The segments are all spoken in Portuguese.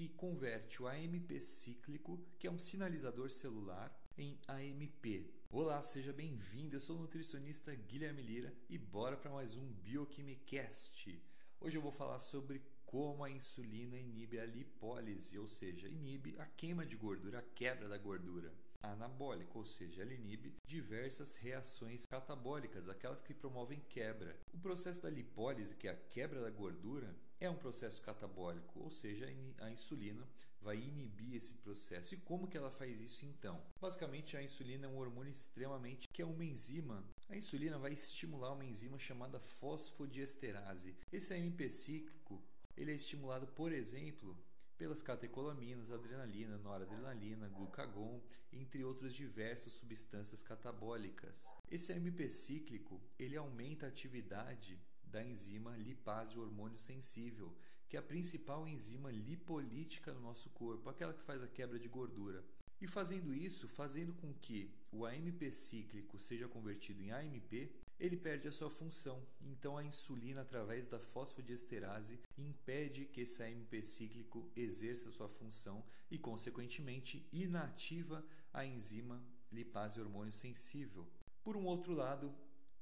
que converte o AMP cíclico, que é um sinalizador celular, em AMP. Olá, seja bem-vindo. Eu sou o nutricionista Guilherme Lira e bora para mais um Bioquimicast. Hoje eu vou falar sobre como a insulina inibe a lipólise, ou seja, inibe a queima de gordura, a quebra da gordura. Anabólica, ou seja, ela inibe diversas reações catabólicas, aquelas que promovem quebra. O processo da lipólise, que é a quebra da gordura, é um processo catabólico, ou seja, a insulina vai inibir esse processo. E como que ela faz isso então? Basicamente, a insulina é um hormônio extremamente que é uma enzima a insulina vai estimular uma enzima chamada fosfodiesterase. Esse AMP cíclico ele é estimulado, por exemplo, pelas catecolaminas, adrenalina, noradrenalina, glucagon, entre outras diversas substâncias catabólicas. Esse AMP cíclico ele aumenta a atividade da enzima lipase hormônio sensível, que é a principal enzima lipolítica no nosso corpo, aquela que faz a quebra de gordura. E fazendo isso, fazendo com que o AMP cíclico seja convertido em AMP, ele perde a sua função. Então a insulina, através da fosfodiesterase, impede que esse AMP cíclico exerça sua função e, consequentemente, inativa a enzima lipase hormônio sensível. Por um outro lado,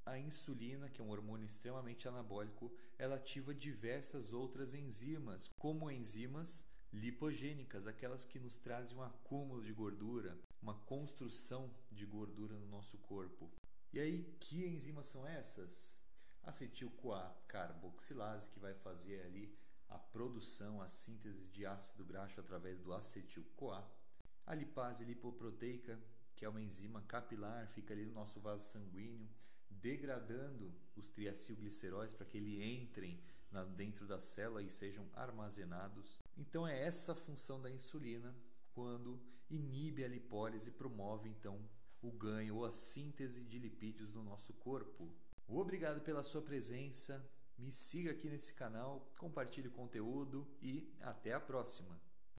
a insulina, que é um hormônio extremamente anabólico, ela ativa diversas outras enzimas, como enzimas lipogênicas, aquelas que nos trazem um acúmulo de gordura, uma construção de gordura no nosso corpo. E aí, que enzimas são essas? Acetil-CoA carboxilase, que vai fazer ali a produção, a síntese de ácido graxo através do acetil-CoA. A lipase lipoproteica, que é uma enzima capilar, fica ali no nosso vaso sanguíneo, degradando os triacilgliceróis para que eles entrem dentro da célula e sejam armazenados. Então é essa a função da insulina quando inibe a lipólise e promove então o ganho ou a síntese de lipídios no nosso corpo. Obrigado pela sua presença. Me siga aqui nesse canal, compartilhe o conteúdo e até a próxima.